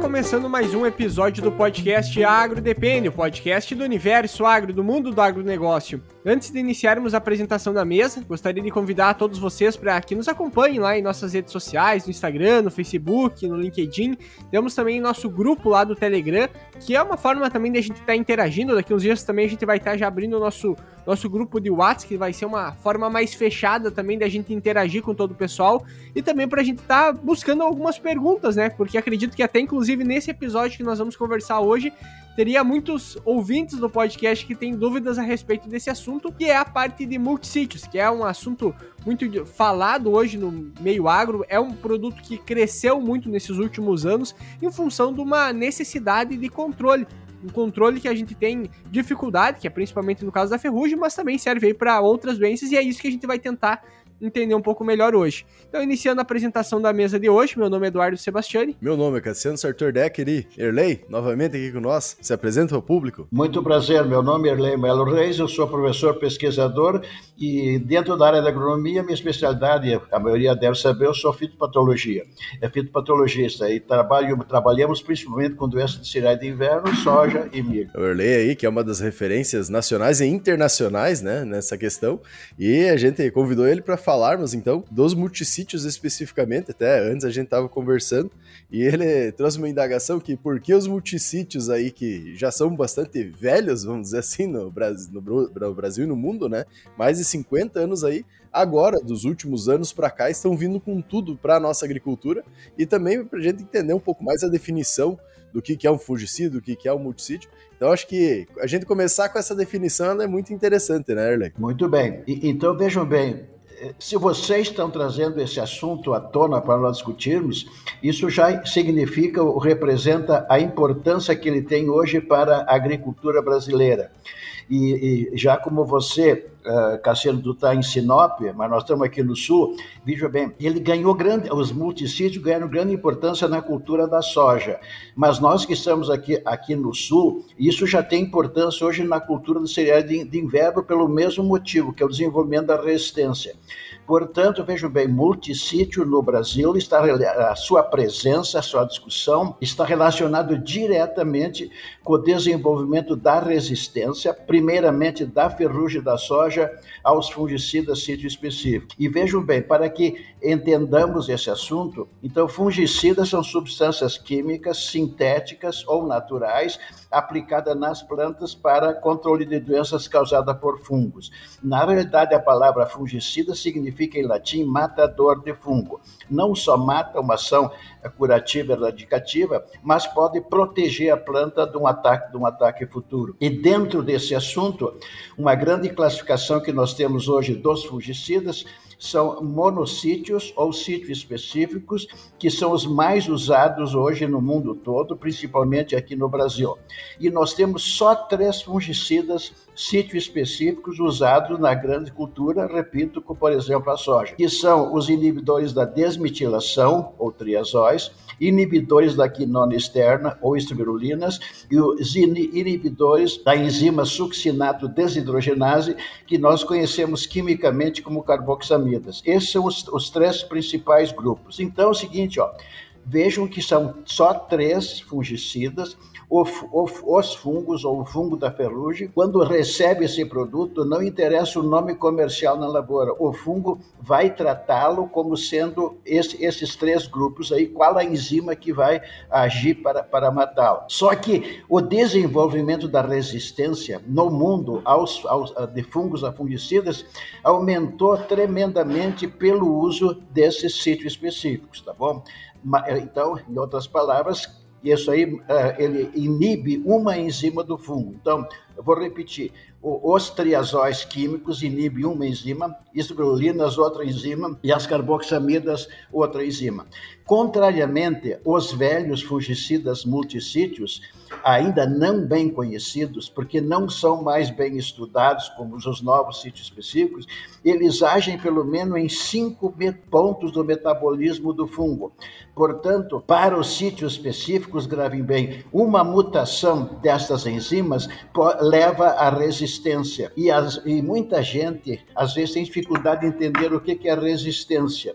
começando mais um episódio do podcast Agro Depende, o podcast do universo agro, do mundo do agronegócio. Antes de iniciarmos a apresentação da mesa, gostaria de convidar todos vocês para que nos acompanhem lá em nossas redes sociais, no Instagram, no Facebook, no LinkedIn. Temos também nosso grupo lá do Telegram, que é uma forma também de a gente estar tá interagindo. Daqui uns dias também a gente vai estar tá já abrindo o nosso, nosso grupo de WhatsApp, que vai ser uma forma mais fechada também da gente interagir com todo o pessoal e também para a gente estar tá buscando algumas perguntas, né? Porque acredito que até inclusive nesse episódio que nós vamos conversar hoje, teria muitos ouvintes do podcast que têm dúvidas a respeito desse assunto, que é a parte de multissítios, que é um assunto muito falado hoje no meio agro, é um produto que cresceu muito nesses últimos anos em função de uma necessidade de controle. Um controle que a gente tem dificuldade, que é principalmente no caso da ferrugem, mas também serve aí para outras doenças e é isso que a gente vai tentar entender um pouco melhor hoje. Então, iniciando a apresentação da mesa de hoje, meu nome é Eduardo Sebastiani. Meu nome é Cassiano Sartor Decker e Erlei, novamente aqui com nós. Se apresenta ao público. Muito prazer, meu nome é Erlei Melo Reis, eu sou professor pesquisador e dentro da área da agronomia, minha especialidade, a maioria deve saber, eu sou fitopatologia. É fitopatologista e trabalho, trabalhamos principalmente com doenças de cereais de inverno, soja e milho. O Erlei aí, que é uma das referências nacionais e internacionais, né, nessa questão, e a gente convidou ele para falarmos então dos multissítios especificamente, até antes a gente estava conversando, e ele trouxe uma indagação que por que os multissítios aí que já são bastante velhos, vamos dizer assim, no Brasil, no Brasil e no mundo, né? Mais de 50 anos aí, agora, dos últimos anos para cá, estão vindo com tudo para a nossa agricultura e também para a gente entender um pouco mais a definição do que, que é um fungicida, do que, que é um multissítio. Então, acho que a gente começar com essa definição é muito interessante, né, Erlen? Muito bem. E, então, vejam bem, se vocês estão trazendo esse assunto à tona para nós discutirmos, isso já significa ou representa a importância que ele tem hoje para a agricultura brasileira. E, e já como você, uh, Cassiano, está em Sinop, mas nós estamos aqui no Sul, veja bem, ele ganhou grande, os multissítios ganharam grande importância na cultura da soja. Mas nós que estamos aqui, aqui no Sul, isso já tem importância hoje na cultura do cereal de, de inverno pelo mesmo motivo, que é o desenvolvimento da resistência. Portanto, vejo bem, multissítio no Brasil está a sua presença, a sua discussão está relacionado diretamente com o desenvolvimento da resistência, primeiramente da ferrugem da soja aos fungicidas sítio específico. E vejam bem, para que entendamos esse assunto, então fungicidas são substâncias químicas sintéticas ou naturais aplicadas nas plantas para controle de doenças causadas por fungos. Na realidade, a palavra fungicida significa significa em latim matador de fungo. Não só mata uma ação curativa erradicativa, mas pode proteger a planta de um ataque, de um ataque futuro. E dentro desse assunto, uma grande classificação que nós temos hoje dos fungicidas são monossítios ou sítios específicos, que são os mais usados hoje no mundo todo, principalmente aqui no Brasil. E nós temos só três fungicidas sítios específicos usados na grande cultura, repito, como por exemplo a soja, que são os inibidores da desmetilação, ou triazóis, inibidores da quinona externa, ou espirulinas, e os inibidores da enzima succinato desidrogenase, que nós conhecemos quimicamente como carboxamidas. Esses são os, os três principais grupos. Então é o seguinte, ó, vejam que são só três fungicidas os fungos ou o fungo da ferrugem, quando recebe esse produto, não interessa o nome comercial na lavoura, o fungo vai tratá-lo como sendo esse, esses três grupos aí, qual a enzima que vai agir para, para matá-lo. Só que o desenvolvimento da resistência no mundo aos, aos de fungos a fungicidas aumentou tremendamente pelo uso desses sítios específicos, tá bom? Então, em outras palavras, e isso aí eh, ele inibe uma enzima do fungo. Então, eu vou repetir: os triazóis químicos inibem uma enzima, isoglulinas outra enzima e as carboxamidas outra enzima. Contrariamente, os velhos fungicidas multissítios, ainda não bem conhecidos, porque não são mais bem estudados como os novos sítios específicos, eles agem pelo menos em cinco pontos do metabolismo do fungo. Portanto, para os sítios específicos, gravem bem, uma mutação destas enzimas leva à resistência. E, as, e muita gente, às vezes, tem dificuldade de entender o que, que é resistência.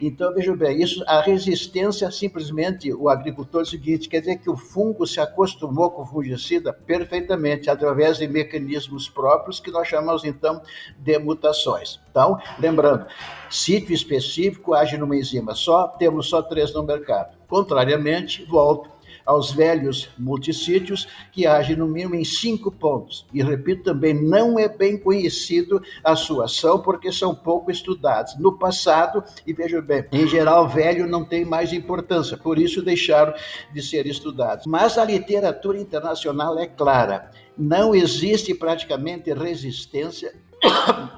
Então, veja bem, isso, a resistência, simplesmente, o agricultor é o seguinte, quer dizer que o fungo se acostumou com o fungicida perfeitamente, através de mecanismos próprios, que nós chamamos, então, de mutações. Então, lembrando, sítio específico age numa enzima só, temos só três no mercado. Contrariamente, volto aos velhos multissítios, que agem no mínimo em cinco pontos. E repito também, não é bem conhecido a sua ação, porque são pouco estudados. No passado, e veja bem, em geral, velho não tem mais importância, por isso deixaram de ser estudados. Mas a literatura internacional é clara. Não existe praticamente resistência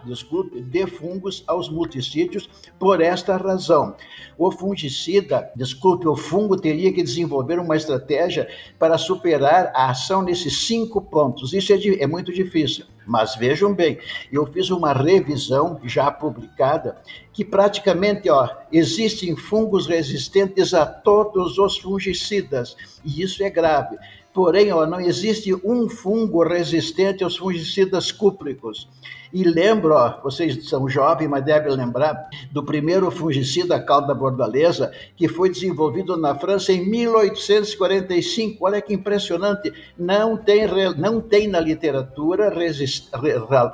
desculpe, de fungos aos multissítios por esta razão. O fungicida, desculpe, o fungo teria que desenvolver uma estratégia para superar a ação nesses cinco pontos. Isso é, é muito difícil. Mas vejam bem, eu fiz uma revisão já publicada que praticamente ó, existem fungos resistentes a todos os fungicidas, e isso é grave. Porém, ó, não existe um fungo resistente aos fungicidas cúpricos. E lembro, ó, vocês são jovens, mas devem lembrar do primeiro fungicida calda bordaleza que foi desenvolvido na França em 1845. Olha que impressionante! Não tem, não tem na literatura resist,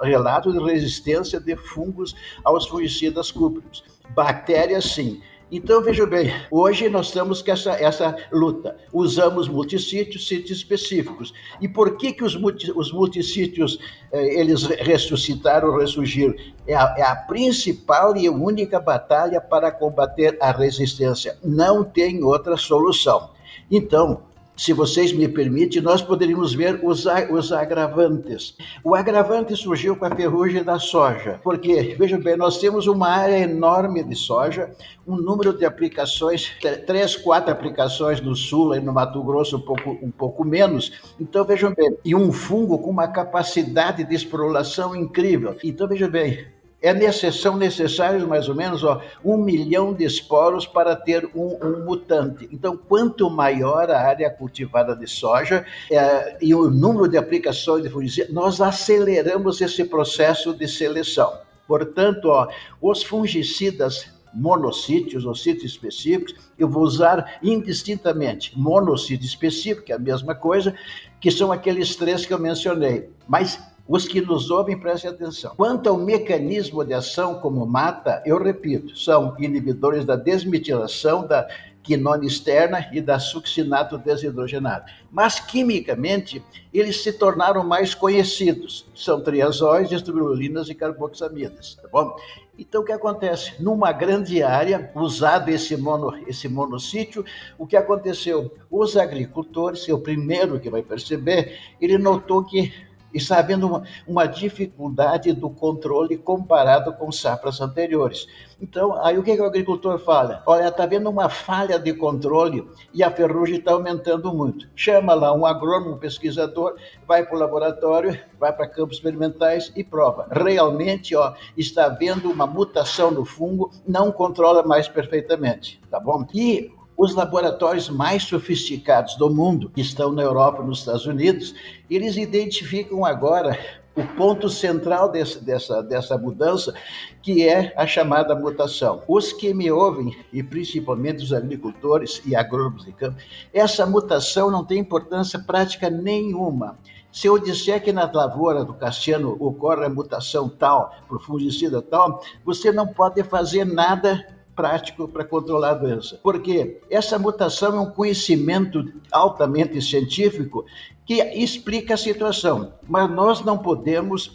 relato de resistência de fungos aos fungicidas cúpricos. Bactérias, sim. Então, veja bem, hoje nós estamos com essa, essa luta. Usamos multissítios, sítios específicos. E por que, que os, multi, os multissítios eh, eles ressuscitaram, ressurgiram? É a, é a principal e única batalha para combater a resistência. Não tem outra solução. Então, se vocês me permitem, nós poderíamos ver os, os agravantes. O agravante surgiu com a ferrugem da soja, porque, veja bem, nós temos uma área enorme de soja, um número de aplicações, três, quatro aplicações no sul e no Mato Grosso um pouco, um pouco menos. Então, vejam bem, e um fungo com uma capacidade de esporulação incrível. Então, veja bem, é necess, são necessários mais ou menos ó, um milhão de esporos para ter um, um, mutante. Então, quanto maior a área cultivada de soja é, e o número de aplicações de fungicida, nós aceleramos esse processo de seleção. Portanto, ó, os fungicidas monossítios ou sítios específicos, eu vou usar indistintamente monossítio específico, que é a mesma coisa, que são aqueles três que eu mencionei. Mas os que nos ouvem, prestem atenção. Quanto ao mecanismo de ação como mata, eu repito, são inibidores da desmetilação da quinona externa e da succinato desidrogenado. Mas, quimicamente, eles se tornaram mais conhecidos. São triazóis, estrulinas e carboxamidas, tá bom? Então, o que acontece? Numa grande área, usado esse, mono, esse monossítio, o que aconteceu? Os agricultores, é o primeiro que vai perceber, ele notou que está havendo uma, uma, dificuldade do controle comparado com safras anteriores. Então, aí o que, que o agricultor fala? Olha, está havendo uma falha de controle e a ferrugem está aumentando muito. Chama lá um agrônomo, um pesquisador, vai para o laboratório, vai para campos experimentais e prova. Realmente, ó, está havendo uma mutação no fungo, não controla mais perfeitamente, tá bom? E os laboratórios mais sofisticados do mundo, que estão na Europa e nos Estados Unidos, eles identificam agora o ponto central desse, dessa, dessa mudança, que é a chamada mutação. Os que me ouvem, e principalmente os agricultores e agrônomos de campo, essa mutação não tem importância prática nenhuma. Se eu disser que na lavoura do Cassiano ocorre a mutação tal, por fungicida tal, você não pode fazer nada prático para controlar a doença. Porque essa mutação é um conhecimento altamente científico que explica a situação, mas nós não podemos,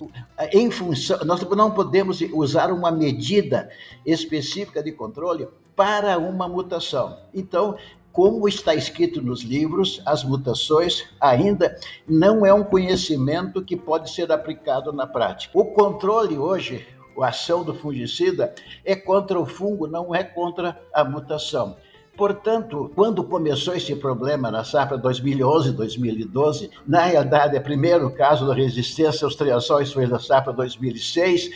em função, nós não podemos usar uma medida específica de controle para uma mutação. Então, como está escrito nos livros, as mutações ainda não é um conhecimento que pode ser aplicado na prática. O controle hoje a ação do fungicida é contra o fungo, não é contra a mutação. Portanto, quando começou esse problema na safra 2011-2012, na realidade, o primeiro caso da resistência aos triazóis foi na safra 2006.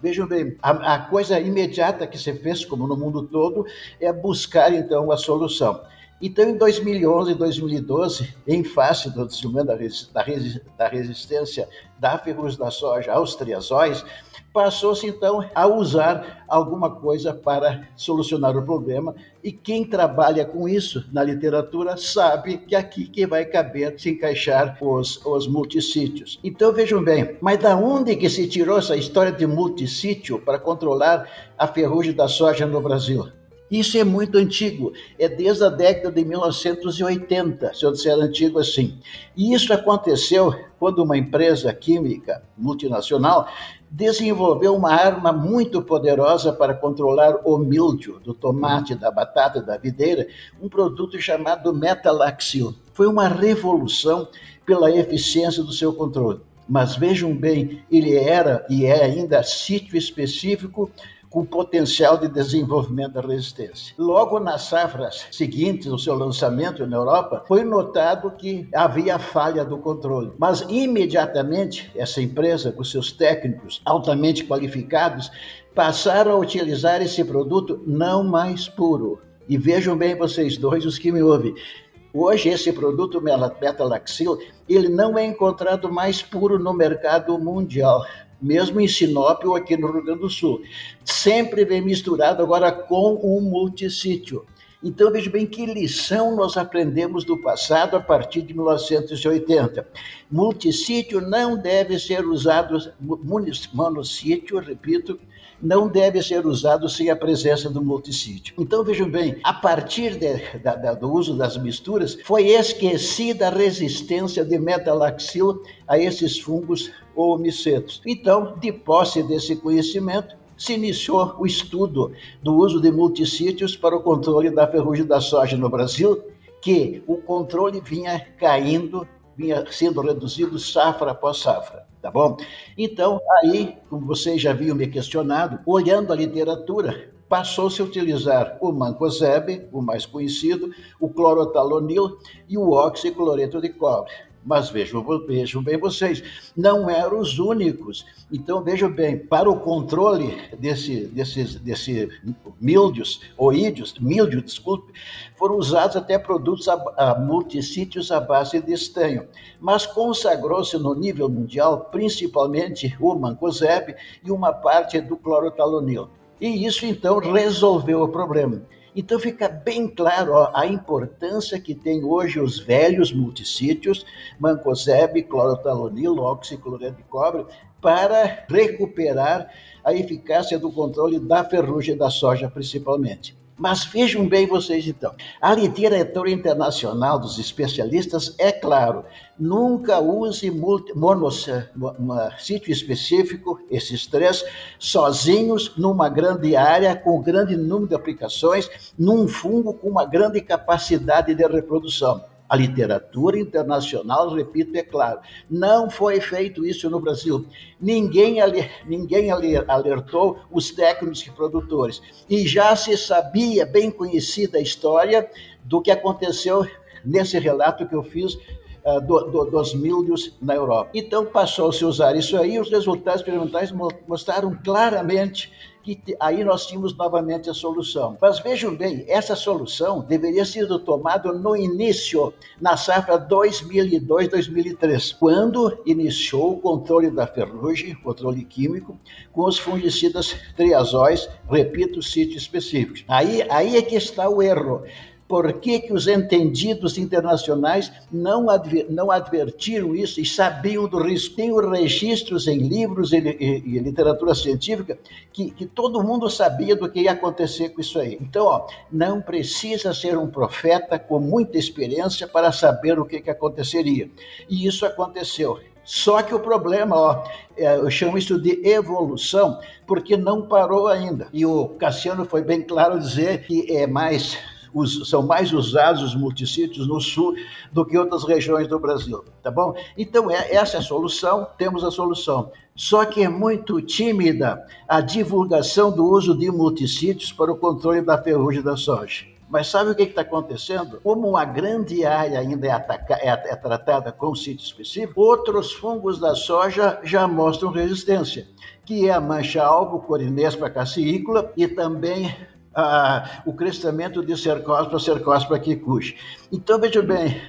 Vejam bem, a, a coisa imediata que se fez, como no mundo todo, é buscar então a solução. Então, em 2011 e 2012, em face do desenvolvimento da resistência da ferrugem da soja aos triazóis, passou-se então a usar alguma coisa para solucionar o problema. E quem trabalha com isso na literatura sabe que aqui que vai caber se encaixar os, os multissítios. Então vejam bem, mas da onde que se tirou essa história de multissítio para controlar a ferrugem da soja no Brasil? Isso é muito antigo, é desde a década de 1980, se eu disser antigo assim. E isso aconteceu quando uma empresa química multinacional desenvolveu uma arma muito poderosa para controlar o mildio do tomate, da batata, da videira, um produto chamado metalaxil. Foi uma revolução pela eficiência do seu controle. Mas vejam bem, ele era e é ainda sítio específico com potencial de desenvolvimento da resistência. Logo nas safras seguintes ao seu lançamento na Europa, foi notado que havia falha do controle. Mas imediatamente essa empresa, com seus técnicos altamente qualificados, passaram a utilizar esse produto não mais puro. E vejam bem vocês dois, os que me ouvem, Hoje, esse produto metalaxil, ele não é encontrado mais puro no mercado mundial mesmo em Sinop ou aqui no Rio Grande do Sul. Sempre vem misturado agora com um multissítio. Então, veja bem que lição nós aprendemos do passado a partir de 1980. Multissítio não deve ser usado, monossítio, repito, não deve ser usado sem a presença do multissítio. Então vejam bem, a partir de, do uso das misturas, foi esquecida a resistência de metalaxil a esses fungos ou micetos. Então, de posse desse conhecimento, se iniciou o estudo do uso de multissítios para o controle da ferrugem da soja no Brasil, que o controle vinha caindo, vinha sendo reduzido safra após safra tá bom? Então, aí, como vocês já haviam me questionado, olhando a literatura, passou-se a utilizar o mancozeb, o mais conhecido, o clorotalonil e o oxicloreto de cobre. Mas vejam, vejam bem vocês, não eram os únicos. Então vejam bem, para o controle desse, desses, desse mildios, oídios, mildio, desculpe, foram usados até produtos a, a multissítios à base de estanho. Mas consagrou-se no nível mundial, principalmente o mancozeb e uma parte do clorotalonil. E isso então resolveu o problema. Então fica bem claro ó, a importância que tem hoje os velhos multissítios, mancozeb, clorotalonil, oxicloreto de cobre, para recuperar a eficácia do controle da ferrugem da soja, principalmente. Mas vejam bem vocês então, a literatura internacional dos especialistas é claro, nunca use sítio específico, esses três, sozinhos numa grande área com grande número de aplicações, num fungo com uma grande capacidade de reprodução. A literatura internacional, repito, é claro, não foi feito isso no Brasil. Ninguém, ninguém alertou os técnicos e produtores. E já se sabia, bem conhecida a história do que aconteceu nesse relato que eu fiz uh, do, do, dos milhos na Europa. Então passou-se a usar isso aí, os resultados experimentais mostraram claramente que aí nós tínhamos novamente a solução. Mas vejam bem, essa solução deveria ser tomada no início, na safra 2002-2003, quando iniciou o controle da ferrugem, controle químico, com os fungicidas triazóis, repito, sítios específicos. Aí, aí é que está o erro. Por que, que os entendidos internacionais não, adver, não advertiram isso e sabiam do risco? Tem registros em livros e, e, e, literatura científica que, que todo mundo sabia do que ia acontecer com isso aí. Então, ó, não precisa ser um profeta com muita experiência para saber o que, que aconteceria. E isso aconteceu. Só que o problema, ó, é, eu chamo isso de evolução, porque não parou ainda. E o Cassiano foi bem claro dizer que é mais os, são mais usados os multissítios no sul do que outras regiões do Brasil, tá bom? Então, é, essa é a solução, temos a solução. Só que é muito tímida a divulgação do uso de multissítios para o controle da ferrugem da soja. Mas sabe o que está acontecendo? Como uma grande área ainda é, ataca, é, é, tratada com sítio específico, outros fungos da soja já mostram resistência, que é a mancha-alvo, corinespa cassiícola e também a, o crescimento de Cercospora, Cercospora quicuxe. Então, veja bem,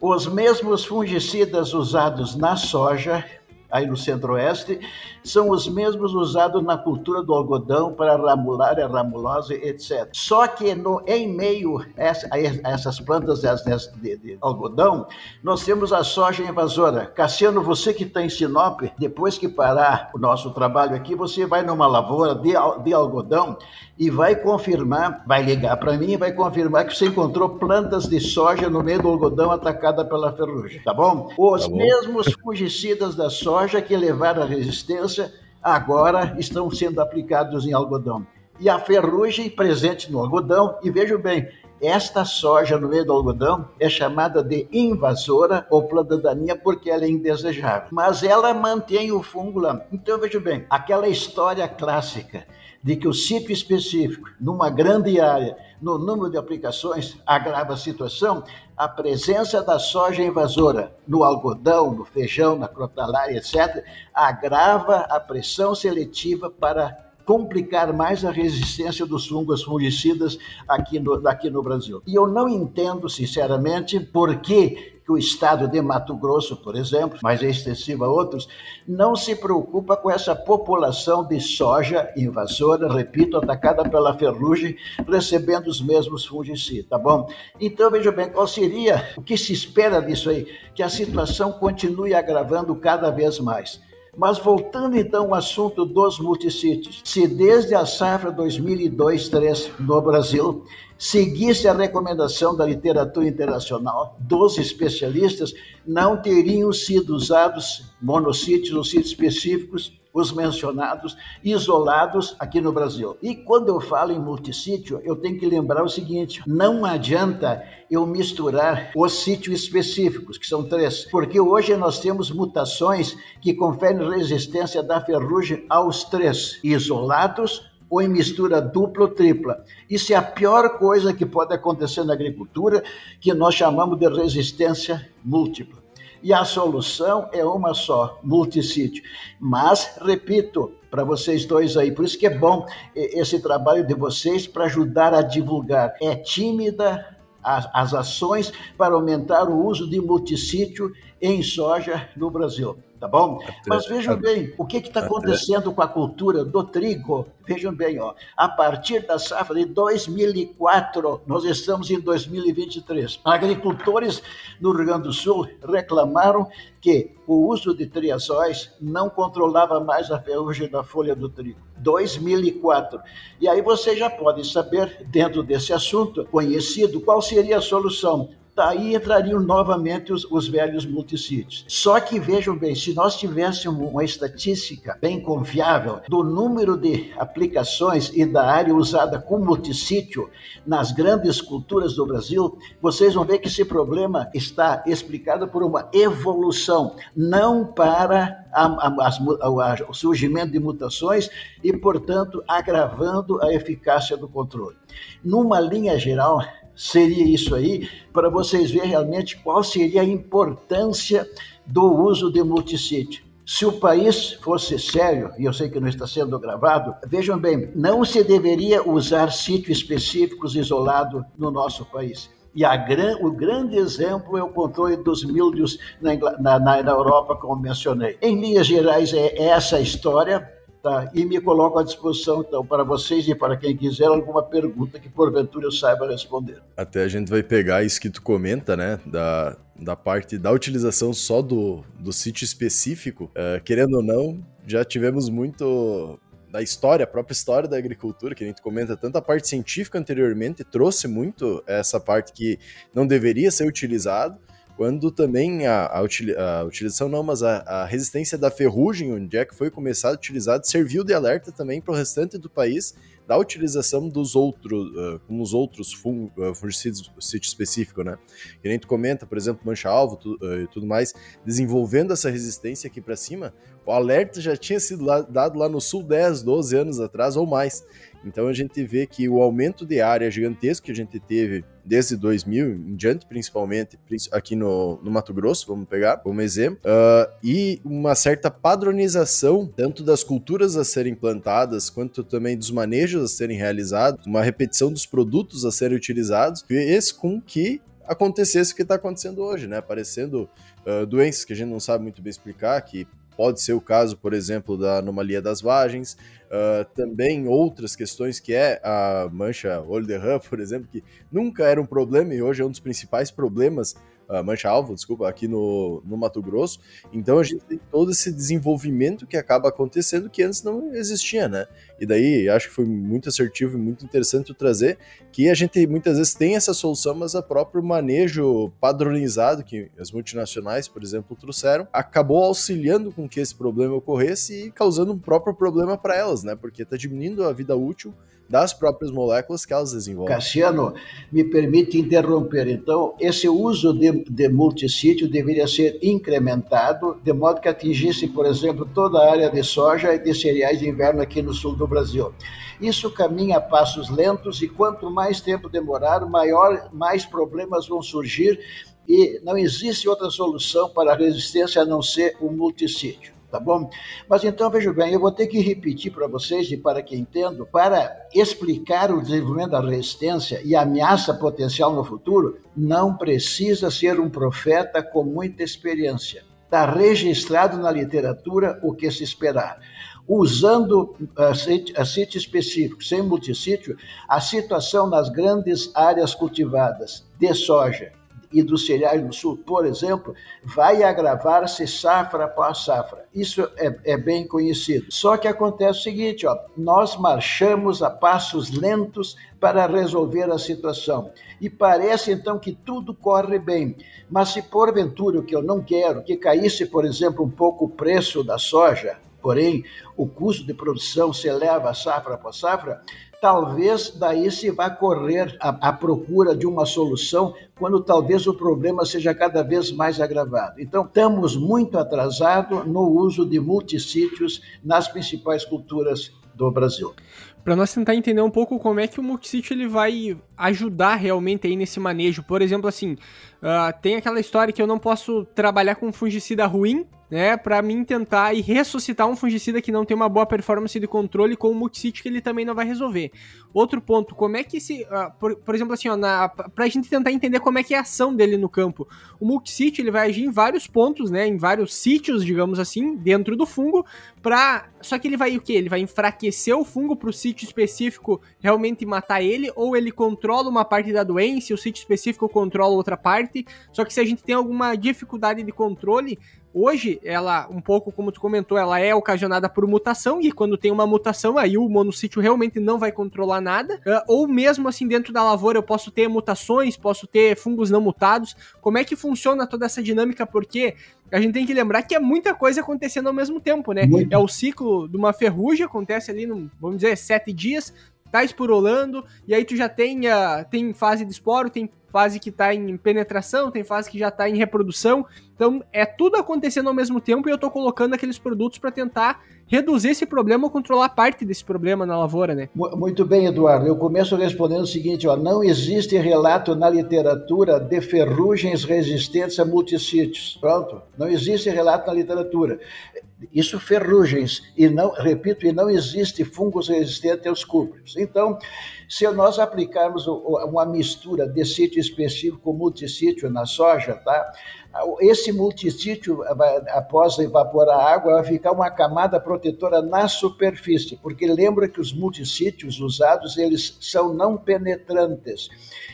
os mesmos fungicidas usados na soja aí no centro-oeste, são os mesmos usados na cultura do algodão para ramular, ramulose, etc. Só que no, em meio a essas plantas de, de, algodão, nós temos a soja invasora. Cassiano, você que está em Sinop, depois que parar o nosso trabalho aqui, você vai numa lavoura de, de algodão e vai confirmar, vai ligar para mim e vai confirmar que você encontrou plantas de soja no meio do algodão atacada pela ferrugem, tá bom? Os tá bom. mesmos fungicidas da soja que levaram a resistência agora estão sendo aplicados em algodão. E a ferrugem presente no algodão, e veja bem, esta soja no meio do algodão é chamada de invasora ou planta daninha porque ela é indesejável. Mas ela mantém o fungo lá. Então veja bem, aquela história clássica de que o sítio específico, numa grande área, no número de aplicações, agrava a situação, a presença da soja invasora no algodão, no feijão, na crotalária, etc., agrava a pressão seletiva para complicar mais a resistência dos fungos fungicidas aqui no, aqui no Brasil. E eu não entendo, sinceramente, por que que o estado de Mato Grosso, por exemplo, mas é extensivo a outros, não se preocupa com essa população de soja invasora, repito, atacada pela ferrugem, recebendo os mesmos fungicidas, tá bom? Então, veja bem, qual seria o que se espera disso aí? Que a situação continue agravando cada vez mais. Mas voltando então ao assunto dos multissítios, se desde a safra 2002-3 no Brasil seguisse a recomendação da literatura internacional dos especialistas, não teriam sido usados monossítios ou sítios específicos os mencionados, isolados aqui no Brasil. E quando eu falo em multissítio, eu tenho que lembrar o seguinte: não adianta eu misturar os sítios específicos, que são três, porque hoje nós temos mutações que conferem resistência da ferrugem aos três, isolados ou em mistura dupla ou tripla. Isso é a pior coisa que pode acontecer na agricultura, que nós chamamos de resistência múltipla e a solução é uma só, multissítio. Mas, repito, para vocês dois aí, por isso que é bom esse trabalho de vocês para ajudar a divulgar. É tímida as, ações para aumentar o uso de multissítio em soja no Brasil tá bom? Mas vejam bem, o que está acontecendo com a cultura do trigo? Vejam bem, ó, a partir da safra de 2004, nós estamos em 2023. Agricultores no Rio Grande do Sul reclamaram que o uso de triazóis não controlava mais a ferrugem da folha do trigo. 2004. E aí você já pode saber, dentro desse assunto conhecido, qual seria a solução aí entrariam novamente os, os velhos multissítios. Só que vejam bem, se nós tivéssemos uma estatística bem confiável do número de aplicações e da área usada com multissítio nas grandes culturas do Brasil, vocês vão ver que esse problema está explicado por uma evolução, não para a, a, a, o surgimento de mutações e, portanto, agravando a eficácia do controle. Numa linha geral, seria isso aí, para vocês verem realmente qual seria a importância do uso de multissítio. Se o país fosse sério, e eu sei que não está sendo gravado, vejam bem, não se deveria usar sítios específicos isolados no nosso país. E gran, o grande exemplo é o controle dos míldios na, na, na Europa, como mencionei. Em linhas gerais, é essa a história. Tá? E me coloco à disposição, então, para vocês e para quem quiser alguma pergunta que porventura eu saiba responder. Até a gente vai pegar isso que tu comenta, né? Da, da parte da utilização só do, do sítio específico. Uh, querendo ou não, já tivemos muito da história, a própria história da agricultura, que a gente comenta tanto a parte científica anteriormente, trouxe muito essa parte que não deveria ser utilizado, quando também a, a, a utilização, não, mas a, a, resistência da ferrugem, onde é que foi começado a utilizar, serviu de alerta também para o restante do país da utilização dos outros, uh, com os outros fung, fungicidas sítio específico, né? Que nem tu comenta, por exemplo, mancha-alvo tu, uh, e tudo mais, desenvolvendo essa resistência aqui para cima, o alerta já tinha sido lá, dado lá no sul 10, 12 anos atrás ou mais. Então a gente vê que o aumento de área gigantesco que a gente teve desde 2000 em diante, principalmente aqui no, no Mato Grosso, vamos pegar como exemplo, uh, e uma certa padronização tanto das culturas a serem plantadas quanto também dos manejos a serem realizados, uma repetição dos produtos a serem utilizados, fez com que acontecesse o que está acontecendo hoje, né? Aparecendo uh, doenças que a gente não sabe muito bem explicar, que pode ser o caso, por exemplo, da anomalia das vagens, uh, também outras questões que é a mancha olho de rã, por exemplo, que nunca era um problema e hoje é um dos principais problemas uh, mancha-alvo, desculpa, aqui no, no Mato Grosso. Então a gente tem todo esse desenvolvimento que acaba acontecendo que antes não existia, né? E daí acho que foi muito assertivo e muito interessante trazer que a gente muitas vezes tem essa solução, mas o próprio manejo padronizado que as multinacionais, por exemplo, trouxeram, acabou auxiliando com que esse problema ocorresse e causando um próprio problema para elas, né? Porque está diminuindo a vida útil das próprias moléculas que elas desenvolvem. Cassiano, me permite interromper. Então, esse uso de, de multissítio deveria ser incrementado, de modo que atingisse, por exemplo, toda a área de soja e de cereais de inverno aqui no sul do Brasil. Isso caminha a passos lentos e quanto mais tempo demorar, maior, mais problemas vão surgir e não existe outra solução para a resistência a não ser o multissítio tá bom? Mas então, veja bem, eu vou ter que repetir para vocês e para que entendo, para explicar o desenvolvimento da resistência e a ameaça potencial no futuro, não precisa ser um profeta com muita experiência. Está registrado na literatura o que se esperar. Usando a uh, sítio específico, sem multissítio, a situação nas grandes áreas cultivadas de soja, e dos cereais do Sul, por exemplo, vai agravar-se safra após safra. Isso é, é, bem conhecido. Só que acontece o seguinte: ó, nós marchamos a passos lentos para resolver a situação. E parece então que tudo corre bem. Mas se porventura o que eu não quero, que caísse, por exemplo, um pouco o preço da soja, porém o custo de produção se eleva safra após safra, talvez daí se vá correr à, procura de uma solução quando talvez o problema seja cada vez mais agravado. Então, estamos muito atrasados no uso de multissítios nas principais culturas do Brasil. Para nós tentar entender um pouco como é que o multissítio ele vai ajudar realmente aí nesse manejo. Por exemplo, assim, uh, tem aquela história que eu não posso trabalhar com fungicida ruim, né, para mim tentar e ressuscitar um fungicida que não tem uma boa performance de controle com o multisite que ele também não vai resolver. Outro ponto, como é que esse, uh, por, por, exemplo assim, ó, na, pra gente tentar entender como é que é a ação dele no campo. O multisite ele vai agir em vários pontos, né, em vários sítios, digamos assim, dentro do fungo, para só que ele vai o que? Ele vai enfraquecer o fungo para o sítio específico realmente matar ele ou ele controla uma parte da doença, e o sítio específico controla outra parte. Só que se a gente tem alguma dificuldade de controle, Hoje, ela, um pouco como tu comentou, ela é ocasionada por mutação, e quando tem uma mutação, aí o monocítio realmente não vai controlar nada. Uh, ou mesmo assim, dentro da lavoura, eu posso ter mutações, posso ter fungos não mutados. Como é que funciona toda essa dinâmica? Porque a gente tem que lembrar que é muita coisa acontecendo ao mesmo tempo, né? Muito. É o ciclo de uma ferrugem, acontece ali, num, vamos dizer, sete dias, tá esporolando, e aí tu já tem, uh, tem fase de esporo, tem fase que está em penetração, tem fase que já está em reprodução. Então é tudo acontecendo ao mesmo tempo e eu estou colocando aqueles produtos para tentar reduzir esse problema ou controlar parte desse problema na lavoura, né? Muito bem, Eduardo. Eu começo respondendo o seguinte: ó, não existe relato na literatura de ferrugens resistentes a multissítios. Pronto, não existe relato na literatura. Isso ferrugens e não, repito, e não existe fungos resistentes aos cúprios. Então, se nós aplicarmos uma mistura de sítio específico com multissítio na soja, tá? Esse multissítio, após evaporar a água, vai ficar uma camada protetora na superfície, porque lembra que os multissítios usados, eles são não penetrantes.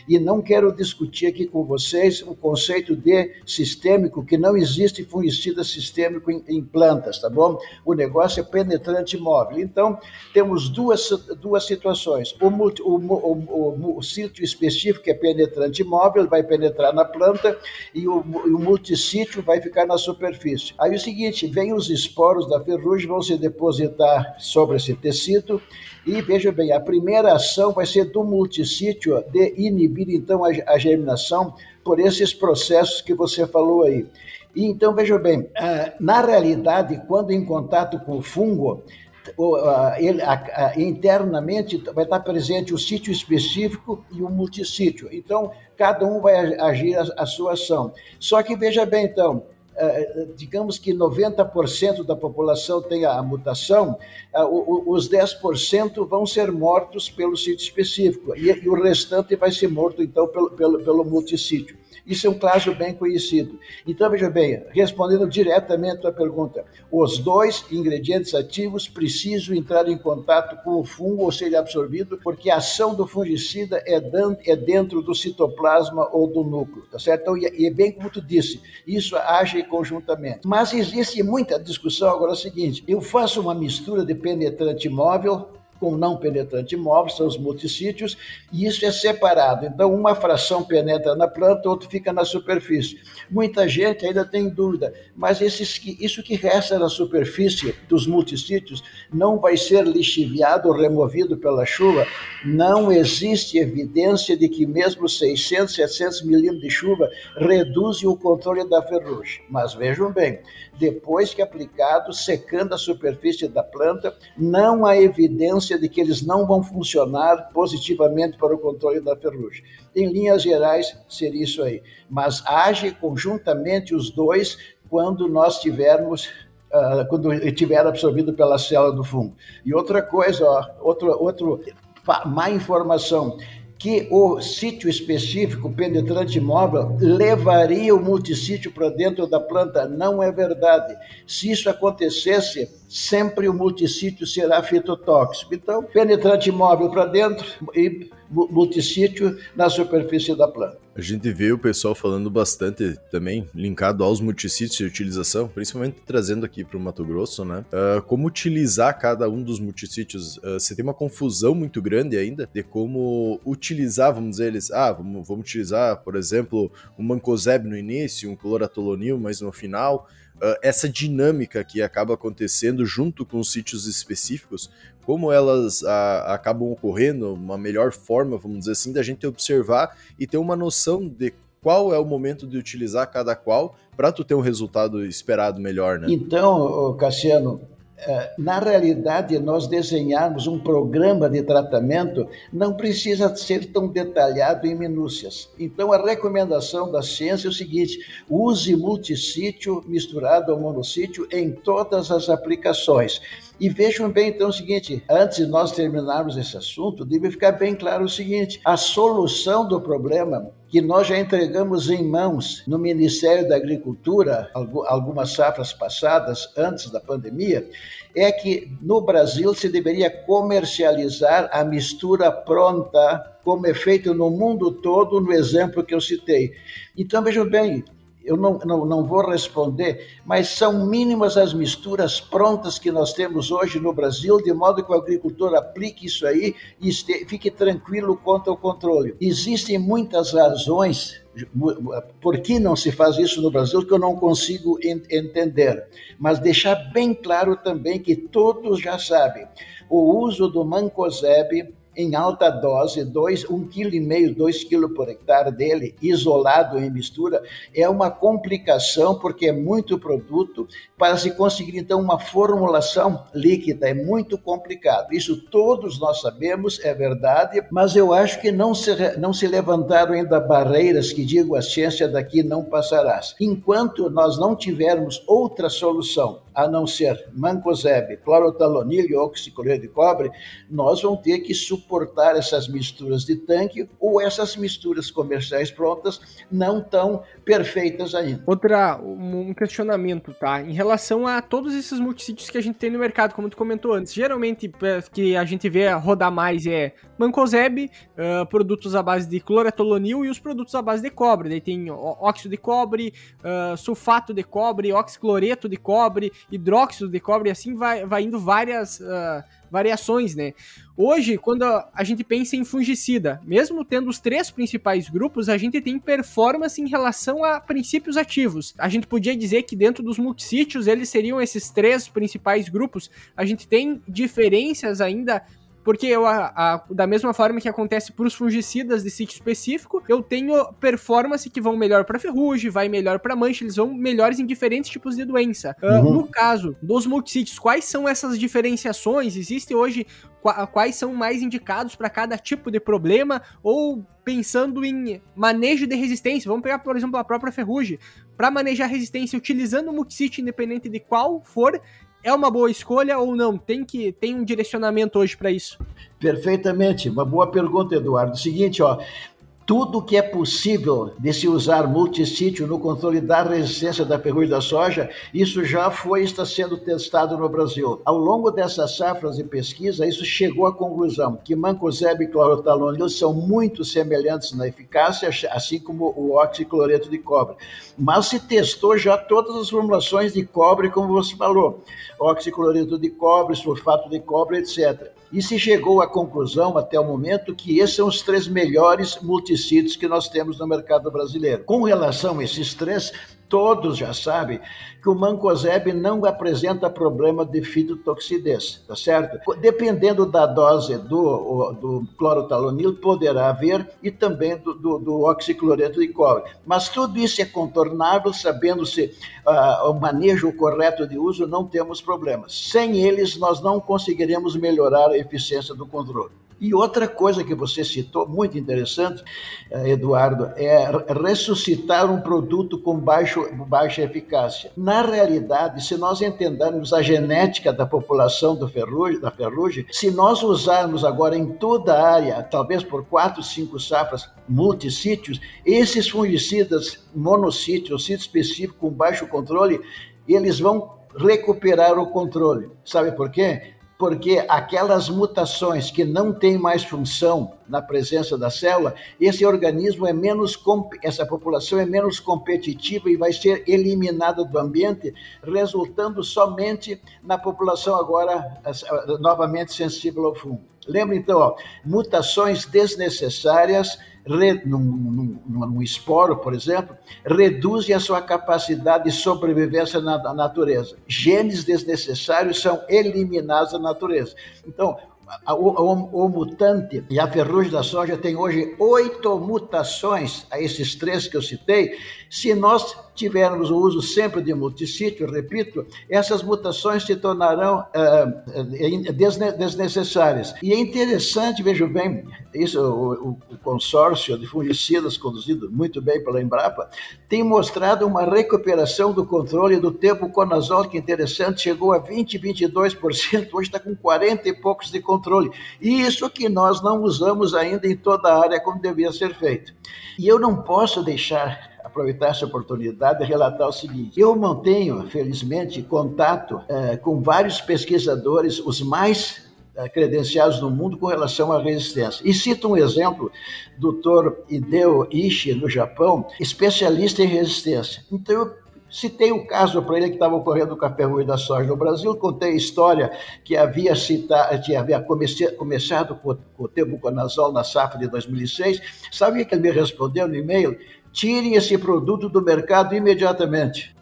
E não quero discutir aqui com vocês o conceito de sistêmico, que não existe fungicida sistêmico em, em plantas, tá bom? O negócio é penetrante móvel. Então, temos duas, duas situações. O, multi, o, o, o, o sítio específico é penetrante móvel, vai penetrar na planta, e o, o multissítio vai ficar na superfície. Aí o seguinte, vem os esporos da ferrugem, vão se depositar sobre esse tecido e veja bem, a primeira ação vai ser do multissítio de inibir então a, a germinação por esses processos que você falou aí. E então veja bem, ah, na realidade, quando em contato com o fungo, ele, internamente vai estar presente o sítio específico e o multissítio. Então, cada um vai agir a, sua ação. Só que veja bem, então, eh, digamos que 90% da população tenha a mutação, eh, os 10% vão ser mortos pelo sítio específico e o restante vai ser morto, então, pelo, pelo, pelo multissítio. Isso é um caso bem conhecido. Então, veja bem, respondendo diretamente à pergunta, os dois ingredientes ativos precisam entrar em contato com o fungo ou ser absorvido, porque a ação do fungicida é, é dentro do citoplasma ou do núcleo, tá certo? Então, e é bem como tu disse, isso age conjuntamente. Mas existe muita discussão agora é o seguinte, eu faço uma mistura de penetrante móvel com não penetrante móvel, são os multissítios, e isso é separado. Então, uma fração penetra na planta, outra fica na superfície. Muita gente ainda tem dúvida, mas esses, isso que resta na superfície dos multissítios não vai ser lixiviado ou removido pela chuva? Não existe evidência de que mesmo 600, 700 milímetros de chuva reduzem o controle da ferrugem. Mas vejam bem, depois que aplicado, secando a superfície da planta, não há evidência de que eles não vão funcionar positivamente para o controle da ferrugem. Em linhas gerais, seria isso aí. Mas age conjuntamente os dois quando nós tivermos Uh, quando tiver absorvido pela célula do fungo. E outra coisa, ó, outro, outro má informação que o sítio específico penetrante móvel levaria o multissítio para dentro da planta. Não é verdade. Se isso acontecesse, sempre o multissítio será fitotóxico. Então, penetrante móvel para dentro e multissítio na superfície da planta. A gente vê o pessoal falando bastante também, linkado aos multissítios de utilização, principalmente trazendo aqui para o Mato Grosso, né? Uh, como utilizar cada um dos multissítios. Uh, você tem uma confusão muito grande ainda de como utilizar, vamos dizer, eles. Ah, vamos, vamos utilizar, por exemplo, um mancozeb no início, um cloratolonil, mas no final. Uh, essa dinâmica que acaba acontecendo junto com os sítios específicos, como elas a, acabam ocorrendo, uma melhor forma, vamos dizer assim, da gente observar e ter uma noção de qual é o momento de utilizar cada qual para tu ter um resultado esperado melhor, né? Então, Cassiano, na realidade, nós desenharmos um programa de tratamento não precisa ser tão detalhado em minúcias. Então, a recomendação da ciência é o seguinte: use multissítio misturado ao monossítio em todas as aplicações. E vejam bem então o seguinte: antes de nós terminarmos esse assunto, deve ficar bem claro o seguinte: a solução do problema que nós já entregamos em mãos no Ministério da Agricultura, algumas safras passadas, antes da pandemia, é que no Brasil se deveria comercializar a mistura pronta, como é feito no mundo todo, no exemplo que eu citei. Então, vejam bem, eu não, não, não vou responder, mas são mínimas as misturas prontas que nós temos hoje no Brasil, de modo que o agricultor aplique isso aí e este, fique tranquilo quanto ao controle. Existem muitas razões por que não se faz isso no Brasil que eu não consigo entender. Mas deixar bem claro também que todos já sabem, o uso do mancozeb em alta dose, dois, um quilo e meio, dois quilos por hectare dele, isolado em mistura, é uma complicação porque é muito produto para se conseguir então uma formulação líquida é muito complicado. Isso todos nós sabemos, é verdade, mas eu acho que não se não se levantaram ainda barreiras que digo a ciência daqui não passarás. Enquanto nós não tivermos outra solução a não ser mancozeb, clorotalonil e oxicloreto de cobre, nós vamos ter que suportar essas misturas de tanque ou essas misturas comerciais prontas não tão perfeitas ainda. Outra, um questionamento, tá? Em relação a todos esses multissítios que a gente tem no mercado, como tu comentou antes, geralmente é, que a gente vê rodar mais é mancozeb, uh, produtos à base de clorotalonil e os produtos à base de cobre. Daí tem óxido de cobre, uh, sulfato de cobre, oxicloreto de cobre, hidróxido de cobre, e assim vai, vai indo várias uh, variações, né? Hoje, quando a gente pensa em fungicida, mesmo tendo os três principais grupos, a gente tem performance em relação a princípios ativos. A gente podia dizer que dentro dos multissítios eles seriam esses três principais grupos. A gente tem diferenças ainda porque eu, a, a, da mesma forma que acontece para os fungicidas de sítio específico, eu tenho performance que vão melhor para ferrugem, vai melhor para mancha, eles vão melhores em diferentes tipos de doença. Uh, no caso dos multissítios, quais são essas diferenciações? Existe hoje quais são mais indicados para cada tipo de problema ou pensando em manejo de resistência. Vamos pegar, por exemplo, a própria ferrugem. Para manejar resistência utilizando o multisite independente de qual for, é uma boa escolha ou não? Tem que tem um direcionamento hoje para isso? Perfeitamente, uma boa pergunta, Eduardo. Seguinte, ó, tudo que é possível de se usar multissítio no controle da resistência da ferrugem da soja, isso já foi está sendo testado no Brasil. Ao longo dessas safras de pesquisa, isso chegou à conclusão que mancozeb e clorotalonil são muito semelhantes na eficácia, assim como o oxicloreto de cobre. Mas se testou já todas as formulações de cobre, como você falou, oxicloreto de cobre, sulfato de cobre, etc e se chegou à conclusão, até o momento, que esses são os três melhores multissítios que nós temos no mercado brasileiro. Com relação a esses três, todos já sabem que o mancozeb não apresenta problema de fitotoxidez, tá certo? Dependendo da dose do, do clorotalonil, poderá haver e também do, do, do oxicloreto de cobre. Mas tudo isso é contornável, sabendo-se uh, o manejo correto de uso, não temos problemas. Sem eles, nós não conseguiremos melhorar a eficiência do controle. E outra coisa que você citou, muito interessante, eh, Eduardo, é ressuscitar um produto com baixo, baixa eficácia. Na realidade, se nós entendermos a genética da população do ferrugem, da ferrugem, se nós usarmos agora em toda a área, talvez por quatro, cinco safras, multissítios, esses fungicidas monossítios, sítio específico com baixo controle, eles vão recuperar o controle. Sabe por quê? Porque aquelas mutações que não têm mais função na presença da célula, esse organismo é menos, essa população é menos competitiva e vai ser eliminada do ambiente, resultando somente na população agora novamente sensível ao fungo. Lembra então, ó, mutações desnecessárias num, num, num, esporo, por exemplo, reduzem a sua capacidade de sobrevivência na, natureza. Genes desnecessários são eliminados da natureza. Então, o, o, o, mutante e a ferrugem da soja tem hoje oito mutações a esses três que eu citei. Se nós tivermos o uso sempre de multissítio, repito, essas mutações se tornarão uh, desnecessárias. E é interessante, vejo bem, isso, o, o, consórcio de fungicidas conduzido muito bem pela Embrapa, tem mostrado uma recuperação do controle do tempo conazol, que interessante, chegou a 20, 22%, hoje está com 40 e poucos de controle. E isso que nós não usamos ainda em toda a área como devia ser feito. E eu não posso deixar aproveitar essa oportunidade e relatar o seguinte: eu mantenho, felizmente, contato é, com vários pesquisadores, os mais é, credenciados no mundo com relação à resistência. E cito um exemplo, Dr. Hideo Ishii, no Japão, especialista em resistência. Então, eu Citei o caso para ele que estava ocorrendo com a ferrugem da soja no Brasil, contei a história que havia, citado, que havia começado com, o tebuconazol na safra de 2006. Sabe o que ele me respondeu no e-mail? Tirem esse produto do mercado imediatamente.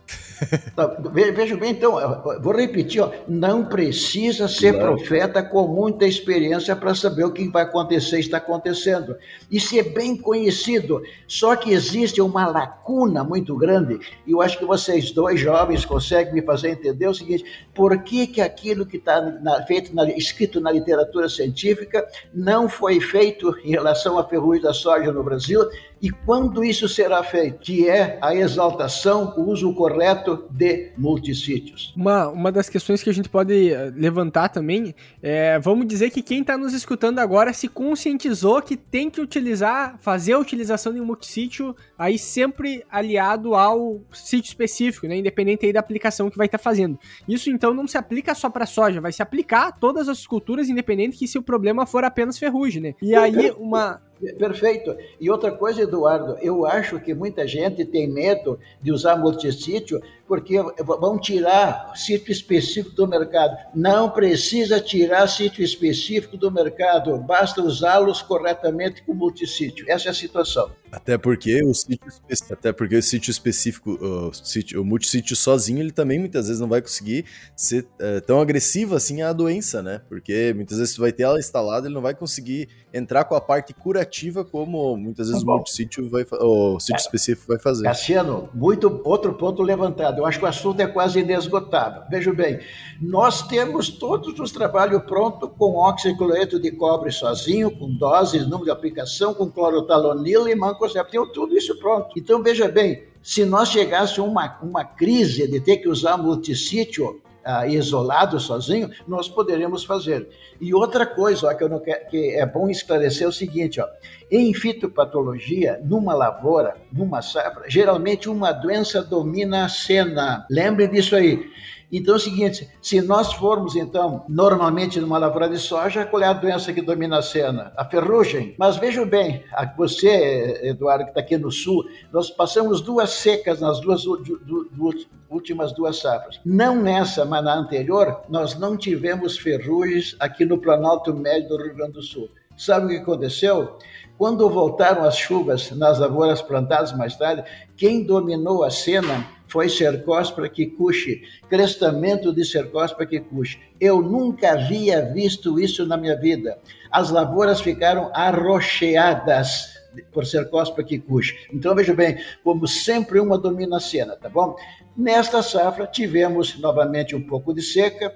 Veja bem, então, vou repetir, ó, não precisa ser profeta com muita experiência para saber o que vai acontecer está acontecendo. Isso é bem conhecido, só que existe uma lacuna muito grande, e eu acho que vocês dois jovens conseguem me fazer entender o seguinte, por que, que aquilo que está feito, na, escrito na literatura científica não foi feito em relação à ferrugem da soja no Brasil, e quando isso será feito? Que é a exaltação, o uso correto de multissítios. Uma, uma das questões que a gente pode eh, levantar também é, vamos dizer que quem está nos escutando agora se conscientizou que tem que utilizar, fazer a utilização de um multissítio aí sempre aliado ao sítio específico, né, independente aí da aplicação que vai estar tá fazendo. Isso então não se aplica só para soja, vai se aplicar a todas as culturas, independente que se o problema for apenas ferrugem, né? E aí uma Perfeito. E outra coisa, Eduardo, eu acho que muita gente tem medo de usar multissítio porque vão tirar sítio específico do mercado. Não precisa tirar sítio específico do mercado, basta usá-los corretamente com multissítio. Essa é a situação. Até porque o sítio, até porque o sítio específico, o, sítio, o multissítio sozinho, ele também muitas vezes não vai conseguir ser é, tão agressivo assim à doença, né? Porque muitas vezes tu vai ter ela instalada, ele não vai conseguir entrar com a parte curativa como muitas vezes tá o multissítio vai, o sítio é, específico vai fazer. Cassiano, muito outro ponto levantado. Eu acho que o assunto é quase inesgotável. Veja bem, nós temos todos os trabalhos prontos com oxicloreto de cobre sozinho, com doses, número de aplicação, com clorotalonila e mancozeb. Tem tudo isso pronto. Então, veja bem, se nós chegássemos a uma, uma crise de ter que usar multissítio, ah, isolado, sozinho, nós poderíamos fazer. E outra coisa ó, que, quero, que é bom esclarecer é o seguinte: ó, em fitopatologia, numa lavoura, numa safra, geralmente uma doença domina a cena. Lembre disso aí. Então é o seguinte, se nós formos, então, normalmente numa lavoura de soja, qual é a doença que domina a cena? A ferrugem. Mas veja bem, você, Eduardo, que está aqui no sul, nós passamos duas secas nas duas du, du, du, últimas duas safras. Não nessa, mas na anterior, nós não tivemos ferrugens aqui no Planalto Médio do Rio Grande do Sul. Sabe o que aconteceu? Quando voltaram as chuvas nas lavouras plantadas mais tarde, quem dominou a cena foi Cercospora kikuchi, crestamento de Cercospora kikuchi. Eu nunca havia visto isso na minha vida. As lavouras ficaram arrocheadas por Cercospora kikuchi. Então veja bem, como sempre uma domina a cena, tá bom? Nesta safra tivemos novamente um pouco de seca,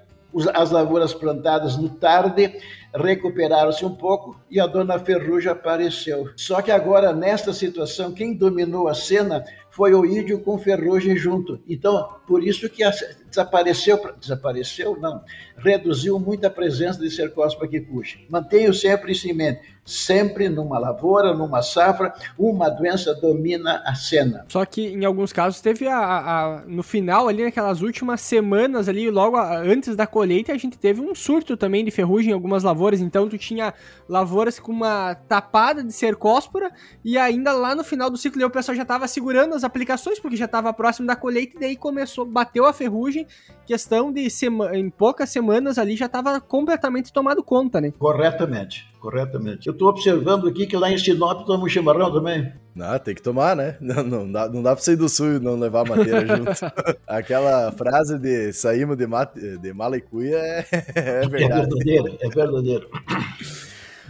as lavouras plantadas no tarde recuperaram-se um pouco e a dona Ferrugem apareceu. Só que agora, nesta situação, quem dominou a cena foi o ídio com ferrugem junto. Então, por isso que desapareceu, desapareceu não, reduziu muito a presença de Cercospora kikuchi. Mantenho sempre isso em mente. Sempre numa lavoura, numa safra, uma doença domina a cena. Só que em alguns casos teve a, a no final ali naquelas últimas semanas ali, logo a, antes da colheita, a gente teve um surto também de ferrugem em algumas lavouras. Então tu tinha lavouras com uma tapada de cercóspora e ainda lá no final do ciclo o pessoal já estava segurando as aplicações porque já estava próximo da colheita e daí começou, bateu a ferrugem, questão de sema, em poucas semanas ali já estava completamente tomado conta, né? Corretamente, corretamente. Eu estou observando aqui que lá em Sinop tomamos chimarrão também. Ah, tem que tomar, né? Não, não, dá, não dá pra sair do sul e não levar a madeira junto. Aquela frase de saímos de, mate, de mala e cuia é, é verdade. É verdadeiro, é verdadeiro.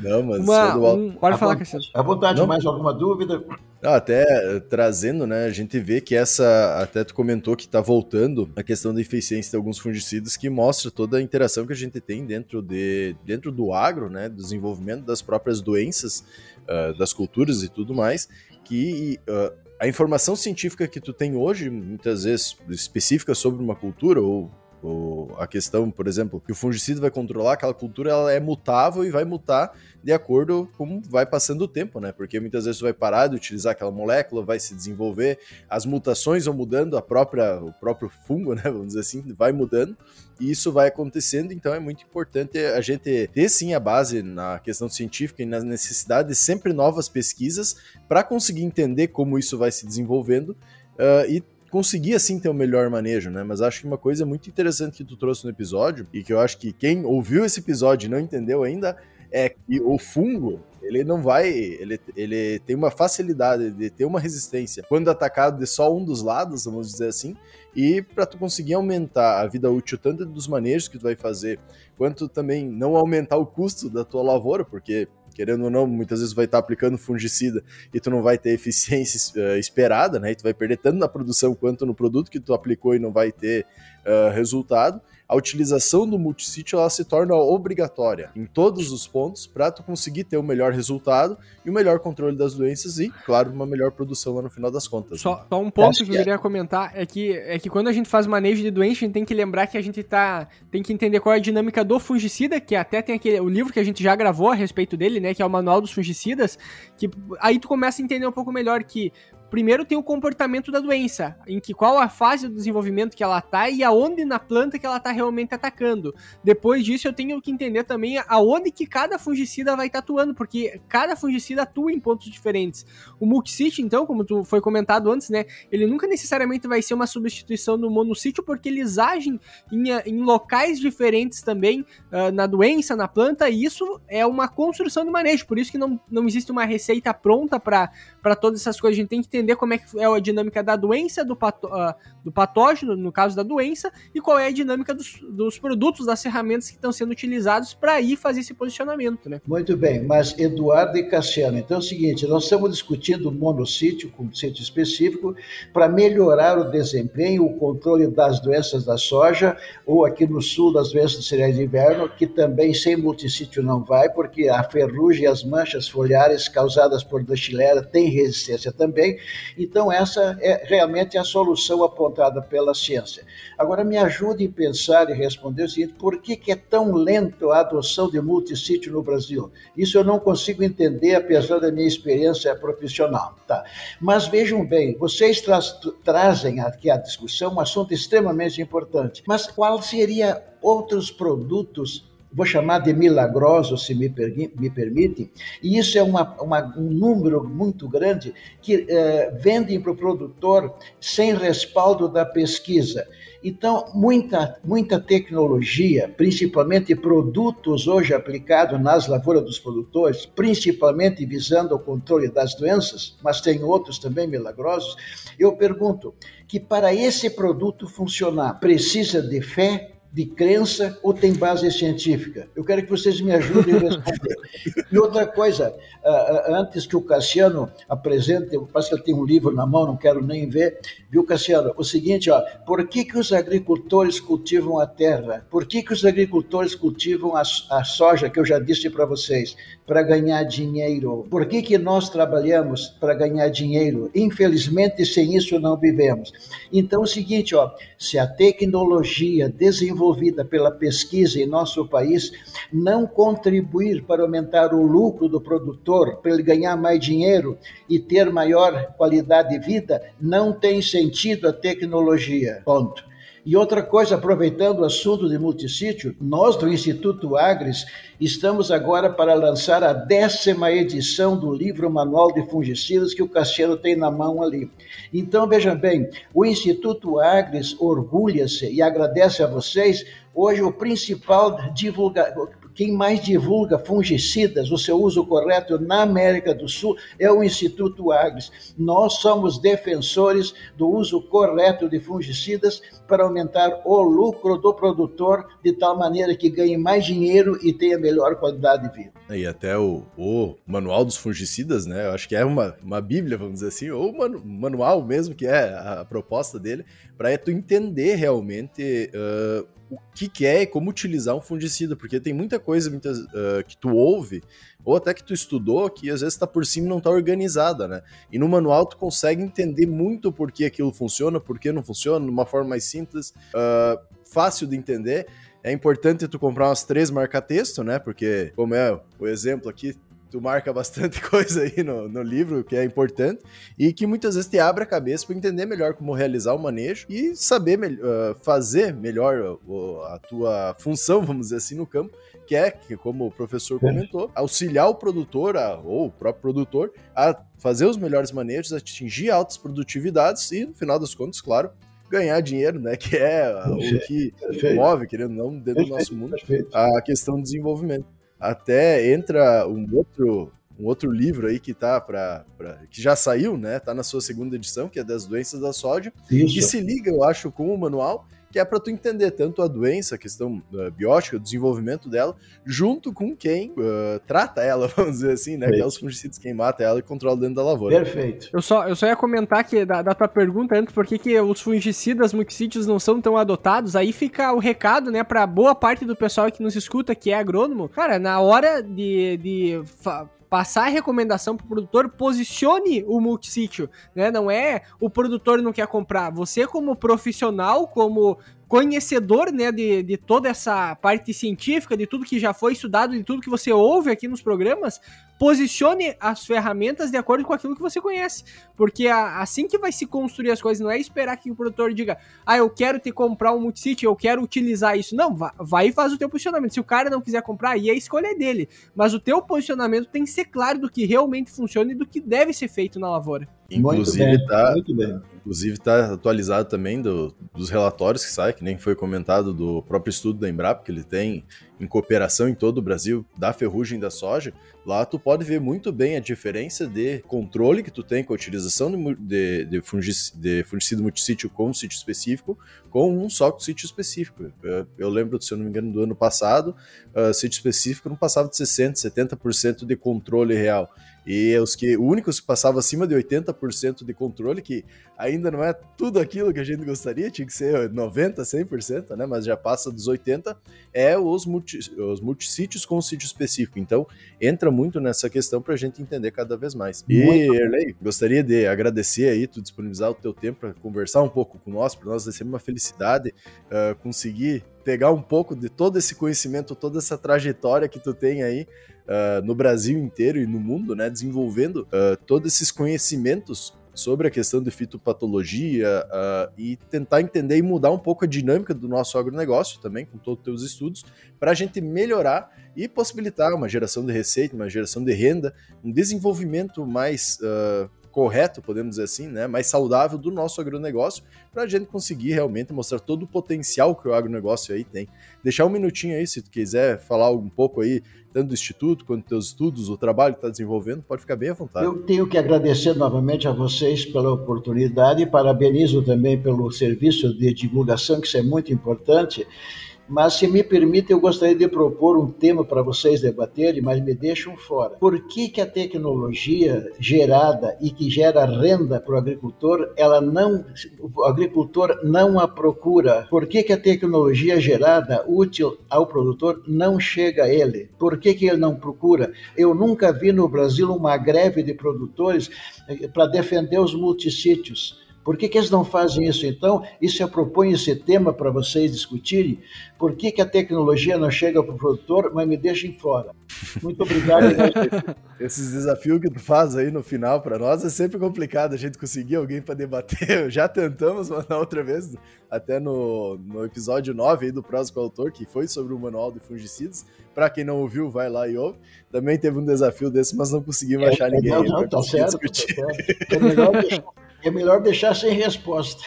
Não, mas Uma, um, pode a falar, Cassiano. À vontade, não? mais alguma dúvida? Não, até trazendo, né, a gente vê que essa, até tu comentou que está voltando a questão da eficiência de alguns fungicidas que mostra toda a interação que a gente tem dentro, de, dentro do agro, né, do desenvolvimento das próprias doenças uh, das culturas e tudo mais, que uh, a informação científica que tu tem hoje, muitas vezes específica sobre uma cultura ou o, a questão, por exemplo, que o fungicida vai controlar aquela cultura, ela é mutável e vai mutar de acordo com vai passando o tempo, né? Porque muitas vezes vai parar de utilizar aquela molécula, vai se desenvolver, as mutações vão mudando, a própria, o próprio fungo, né? Vamos dizer assim, vai mudando e isso vai acontecendo, então é muito importante a gente ter sim a base na questão científica e na necessidade de sempre novas pesquisas para conseguir entender como isso vai se desenvolvendo uh, e conseguir assim ter o um melhor manejo, né? Mas acho que uma coisa muito interessante que tu trouxe no episódio e que eu acho que quem ouviu esse episódio e não entendeu ainda é que o fungo ele não vai. Ele, ele tem uma facilidade de ter uma resistência quando atacado de só um dos lados, vamos dizer assim. E para tu conseguir aumentar a vida útil tanto dos manejos que tu vai fazer, quanto também não aumentar o custo da tua lavoura, porque querendo ou não, muitas vezes vai estar aplicando fungicida e tu não vai ter eficiência uh, esperada, né? E tu vai perder tanto na produção quanto no produto que tu aplicou e não vai ter uh, resultado a utilização do multisítio ela se torna obrigatória em todos os pontos para tu conseguir ter o melhor resultado e o melhor controle das doenças e, claro, uma melhor produção lá no final das contas. Só, só um ponto que, que eu queria é. comentar é que, é que quando a gente faz manejo de doença, a gente tem que lembrar que a gente tá tem que entender qual é a dinâmica do fungicida, que até tem aquele o livro que a gente já gravou a respeito dele, né, que é o Manual dos Fungicidas, que aí tu começa a entender um pouco melhor que primeiro tem o comportamento da doença, em que qual a fase do desenvolvimento que ela tá e aonde na planta que ela tá realmente atacando. Depois disso, eu tenho que entender também aonde que cada fungicida vai estar tá atuando, porque cada fungicida atua em pontos diferentes. O Multisite, então, como tu foi comentado antes, né, ele nunca necessariamente vai ser uma substituição do monossítio, porque eles agem em, em locais diferentes também, uh, na doença, na planta, e isso é uma construção de manejo, por isso que não, não existe uma receita pronta para todas essas coisas. A gente tem que entender como é que é a dinâmica da doença, do, pato, uh, do patógeno, no caso da doença, e qual é a dinâmica dos, dos produtos, das ferramentas que estão sendo utilizados para ir fazer esse posicionamento, né? Muito bem, mas Eduardo e Cassiano, então é o seguinte, nós estamos discutindo monossítio, com sítio específico, para melhorar o desempenho, o controle das doenças da soja, ou aqui no sul das doenças cereais de inverno, que também sem multissítio não vai, porque a ferrugem e as manchas foliares causadas por Dachilera têm resistência também. Então, essa é realmente a solução apontada pela ciência. Agora, me ajude a pensar e responder o seguinte: por que, que é tão lento a adoção de multissítio no Brasil? Isso eu não consigo entender, apesar da minha experiência profissional. Tá? Mas vejam bem, vocês tra trazem aqui à discussão um assunto extremamente importante. Mas qual seria outros produtos vou chamar de milagrosos, se me, me permitem, e isso é uma, uma, um número muito grande que eh, vendem para o produtor sem respaldo da pesquisa. Então, muita, muita tecnologia, principalmente produtos hoje aplicados nas lavouras dos produtores, principalmente visando o controle das doenças, mas tem outros também milagrosos. Eu pergunto que para esse produto funcionar, precisa de fé, de crença ou tem base científica? Eu quero que vocês me ajudem a responder. e outra coisa, antes que o Cassiano apresente, parece que ele tem um livro na mão, não quero nem ver, viu, Cassiano? O seguinte, ó, por que, que os agricultores cultivam a terra? Por que, que os agricultores cultivam a, a soja, que eu já disse para vocês? Para ganhar dinheiro. Por que, que nós trabalhamos para ganhar dinheiro? Infelizmente, sem isso não vivemos. Então, é o seguinte, ó, se a tecnologia desenvolvida desenvolvida pela pesquisa em nosso país não contribuir para aumentar o lucro do produtor, para ele ganhar mais dinheiro e ter maior qualidade de vida, não tem sentido a tecnologia. Ponto. E outra coisa, aproveitando o assunto de multissítio, nós do Instituto Agres estamos agora para lançar a décima edição do livro Manual de Fungicidas que o Cassiano tem na mão ali. Então, vejam bem, o Instituto Agres orgulha-se e agradece a vocês Hoje, o principal divulgador, quem mais divulga fungicidas, o seu uso correto na América do Sul, é o Instituto Agres. Nós somos defensores do uso correto de fungicidas para aumentar o lucro do produtor, de tal maneira que ganhe mais dinheiro e tenha melhor qualidade de vida. E até o, o manual dos fungicidas, né? Eu acho que é uma, uma bíblia, vamos dizer assim, ou manu, manual mesmo, que é a, a proposta dele, para tu entender realmente uh, o que, que, é e como utilizar um fungicida, porque tem muita coisa muitas, uh, que tu ouve, ou até que tu estudou, que às vezes está por cima e não está organizada, né? E no manual tu consegue entender muito por que aquilo funciona, por que não funciona, de uma forma mais simples, uh, fácil de entender. É importante tu comprar umas três marca-texto, né? Porque, como é o exemplo aqui, tu marca bastante coisa aí no, no livro, que é importante, e que muitas vezes te abre a cabeça para entender melhor como realizar o manejo e saber uh, fazer melhor uh, a tua função, vamos dizer assim, no campo, que é, que, como o professor comentou, auxiliar o produtor, a, ou o próprio produtor, a fazer os melhores manejos, atingir altas produtividades e, no final das contas, claro, ganhar dinheiro, né? Que é o que move, querendo ou não, dentro do nosso mundo, a questão do desenvolvimento. Até entra um outro, um outro livro aí que tá para que já saiu, né? Tá na sua segunda edição, que é das doenças da soja, Isso. que se liga, eu acho, com o manual que é para tu entender tanto a doença, a questão uh, biótica, o desenvolvimento dela, junto com quem uh, trata ela, vamos dizer assim, né? Que é os fungicidas, quem mata ela e controla dentro da lavoura. Perfeito. Eu só, eu só ia comentar que da, da tua pergunta antes, por que, que os fungicidas, muxídeos não são tão adotados, aí fica o recado, né, para boa parte do pessoal que nos escuta, que é agrônomo. Cara, na hora de, de passar a recomendação pro produtor, posicione o multissítio, né? Não é o produtor não quer comprar. Você como profissional, como conhecedor, né, de, de toda essa parte científica, de tudo que já foi estudado, de tudo que você ouve aqui nos programas, posicione as ferramentas de acordo com aquilo que você conhece. Porque a, assim que vai se construir as coisas, não é esperar que o produtor diga, ah, eu quero te comprar um multisite, eu quero utilizar isso. Não, vai, vai e faz o teu posicionamento. Se o cara não quiser comprar, aí a escolha é dele. Mas o teu posicionamento tem que ser claro do que realmente funciona e do que deve ser feito na lavoura. Inclusive está inclusive tá atualizado também do, dos relatórios que saem, que nem foi comentado do próprio estudo da Embrapa, que ele tem em cooperação em todo o Brasil da ferrugem da soja. Lá tu pode ver muito bem a diferença de controle que tu tem com a utilização de, de, de, de fungicida multissítio com um sítio específico, com um só sítio específico. Eu, eu, lembro, se eu não me engano, do ano passado, uh, sítio específico não passava de 60%, 70% de controle real. E os que o únicos que passava acima de 80% de controle, que ainda não é tudo aquilo que a gente gostaria, tinha que ser 90, 100%, né, mas já passa dos 80, é os multi, os multissítios com sítio específico. Então, entra muito nessa questão para a gente entender cada vez mais. E, Erlei, gostaria de agradecer aí, tu disponibilizar o teu tempo para conversar um pouco com nós, para nós vai ser uma felicidade uh, conseguir pegar um pouco de todo esse conhecimento, toda essa trajetória que tu tem aí uh, no Brasil inteiro e no mundo, né, desenvolvendo uh, todos esses conhecimentos sobre a questão de fitopatologia uh, e tentar entender e mudar um pouco a dinâmica do nosso agronegócio também, com todos os teus estudos, para a gente melhorar e possibilitar uma geração de receita, uma geração de renda, um desenvolvimento mais uh, correto, podemos dizer assim, né, mais saudável do nosso agronegócio, para a gente conseguir realmente mostrar todo o potencial que o agronegócio aí tem. Deixar um minutinho aí, se tu quiser falar um pouco aí, tanto do Instituto quanto dos teus estudos, o trabalho que está desenvolvendo, pode ficar bem à vontade. Eu tenho que agradecer novamente a vocês pela oportunidade e parabenizo também pelo serviço de divulgação, que isso é muito importante. Mas, se me permite, eu gostaria de propor um tema para vocês debaterem, mas me deixam fora. Por que, que a tecnologia gerada e que gera renda para o agricultor, ela não, o agricultor não a procura? Por que, que a tecnologia gerada, útil ao produtor, não chega a ele? Por que, que ele não procura? Eu nunca vi no Brasil uma greve de produtores eh, para defender os multissítios. Por que, que eles não fazem isso então? Isso eu proponho esse tema para vocês discutirem. Por que, que a tecnologia não chega para o produtor, mas me deixem fora? Muito obrigado. Esses desafios que tu faz aí no final para nós é sempre complicado a gente conseguir alguém para debater. Já tentamos mas na outra vez, até no, no episódio 9 aí do Prosa com o Autor, que foi sobre o manual de fungicidas. Para quem não ouviu, vai lá e ouve. Também teve um desafio desse, mas não conseguimos é, achar ninguém. Não, não, tá certo, tá certo. É melhor deixar é melhor deixar sem resposta.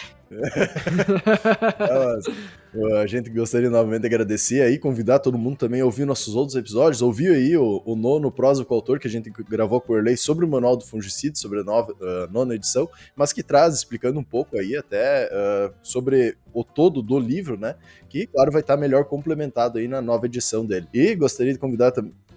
a gente gostaria novamente de agradecer aí, convidar todo mundo também a ouvir nossos outros episódios. Ouviu aí o, o nono prosa com o autor que a gente gravou com o Erlei sobre o manual do fungicida, sobre a nova, uh, nona edição, mas que traz explicando um pouco aí até uh, sobre o todo do livro, né? Que, claro, vai estar melhor complementado aí na nova edição dele. E gostaria de convidar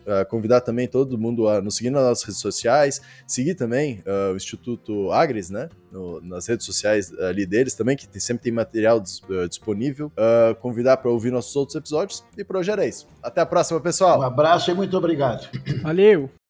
Uh, convidar também todo mundo a nos seguir nas nossas redes sociais, seguir também uh, o Instituto Agres, né? No, nas redes sociais ali deles também, que tem, sempre tem material dis, uh, disponível. convidar para ouvir nossos outros episódios e por hoje era isso. Até a próxima, pessoal. Um abraço e muito obrigado. Valeu!